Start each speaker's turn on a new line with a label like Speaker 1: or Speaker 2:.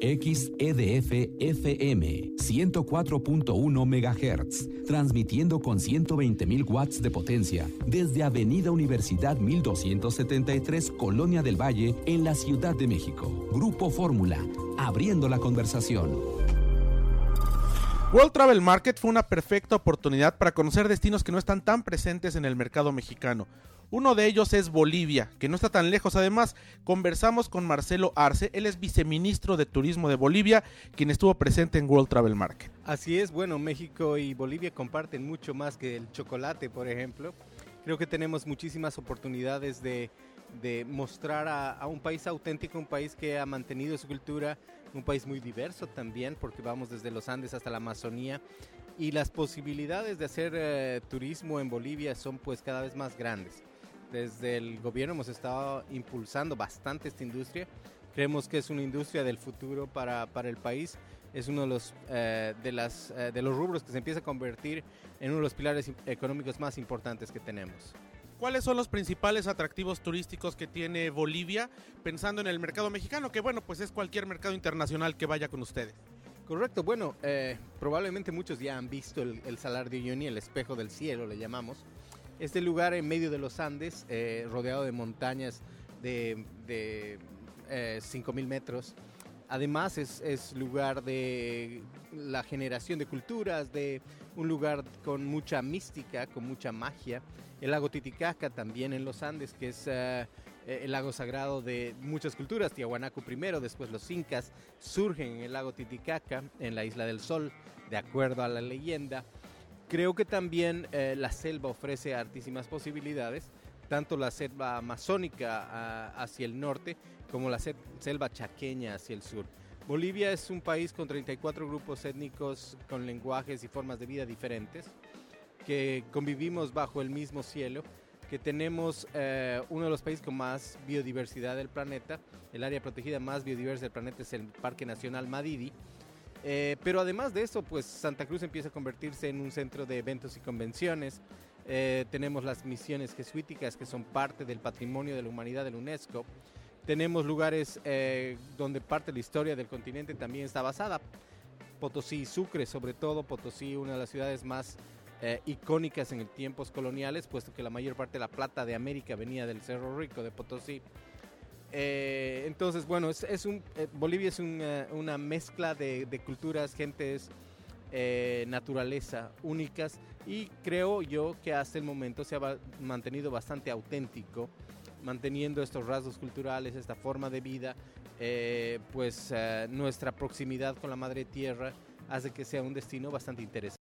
Speaker 1: XEDF FM 104.1 MHz, transmitiendo con 120.000 watts de potencia desde Avenida Universidad 1273, Colonia del Valle, en la Ciudad de México. Grupo Fórmula, abriendo la conversación.
Speaker 2: World Travel Market fue una perfecta oportunidad para conocer destinos que no están tan presentes en el mercado mexicano. Uno de ellos es Bolivia, que no está tan lejos. Además, conversamos con Marcelo Arce, él es viceministro de Turismo de Bolivia, quien estuvo presente en World Travel Market.
Speaker 3: Así es, bueno, México y Bolivia comparten mucho más que el chocolate, por ejemplo. Creo que tenemos muchísimas oportunidades de, mostrar a, un país auténtico, un país que ha mantenido su cultura, un país muy diverso también, porque vamos desde los Andes hasta la Amazonía y las posibilidades de hacer eh, turismo en Bolivia son pues cada vez más grandes. Desde el gobierno hemos estado impulsando bastante esta industria. Creemos que es una industria del futuro para, para el país. Es uno de los, eh, de, las, eh, de los rubros que se empieza a convertir en uno de los pilares económicos más importantes que tenemos.
Speaker 2: ¿Cuáles son los principales atractivos turísticos que tiene Bolivia pensando en el mercado mexicano? Que bueno, pues es cualquier mercado internacional que vaya con ustedes.
Speaker 3: Correcto, bueno, eh, probablemente muchos ya han visto el, Salar de Uyuni, el espejo del cielo le llamamos. Este lugar en medio de los Andes, eh, rodeado de montañas de, de eh, 5.000 metros, Además es, lugar de la generación de culturas, de un lugar con mucha mística, con mucha magia. El lago Titicaca también en los Andes, que es eh, el lago sagrado de muchas culturas. Tiahuanaco primero, después los incas surgen en el lago Titicaca, en la Isla del Sol, de acuerdo a la leyenda. Creo que también eh, la selva ofrece artísimas posibilidades tanto la selva amazónica ah, hacia el norte como la selva chaqueña hacia el sur. Bolivia es un país con 34 grupos étnicos con lenguajes y formas de vida diferentes, que convivimos bajo el mismo cielo, que tenemos eh, uno de los países con más biodiversidad del planeta. El área protegida más biodiversa del planeta es el Parque Nacional Madidi. Eh, pero además de eso, pues Santa Cruz empieza a convertirse en un centro de eventos y convenciones. Eh, tenemos las misiones jesuíticas que son parte del patrimonio de la humanidad de la UNESCO. Tenemos lugares eh, donde parte de la historia del continente también está basada. Potosí y Sucre, sobre todo Potosí, una de las ciudades más icónicas en tiempos coloniales, puesto que la mayor parte de la plata de América venía del Cerro Rico de Potosí. Entonces, bueno, es, un, Bolivia es una mezcla de, culturas, gentes, eh, naturaleza únicas y creo yo que hasta el momento se ha mantenido bastante auténtico, manteniendo estos rasgos culturales, esta forma de vida, eh, pues eh, nuestra proximidad con la madre tierra hace que sea un destino bastante interesante.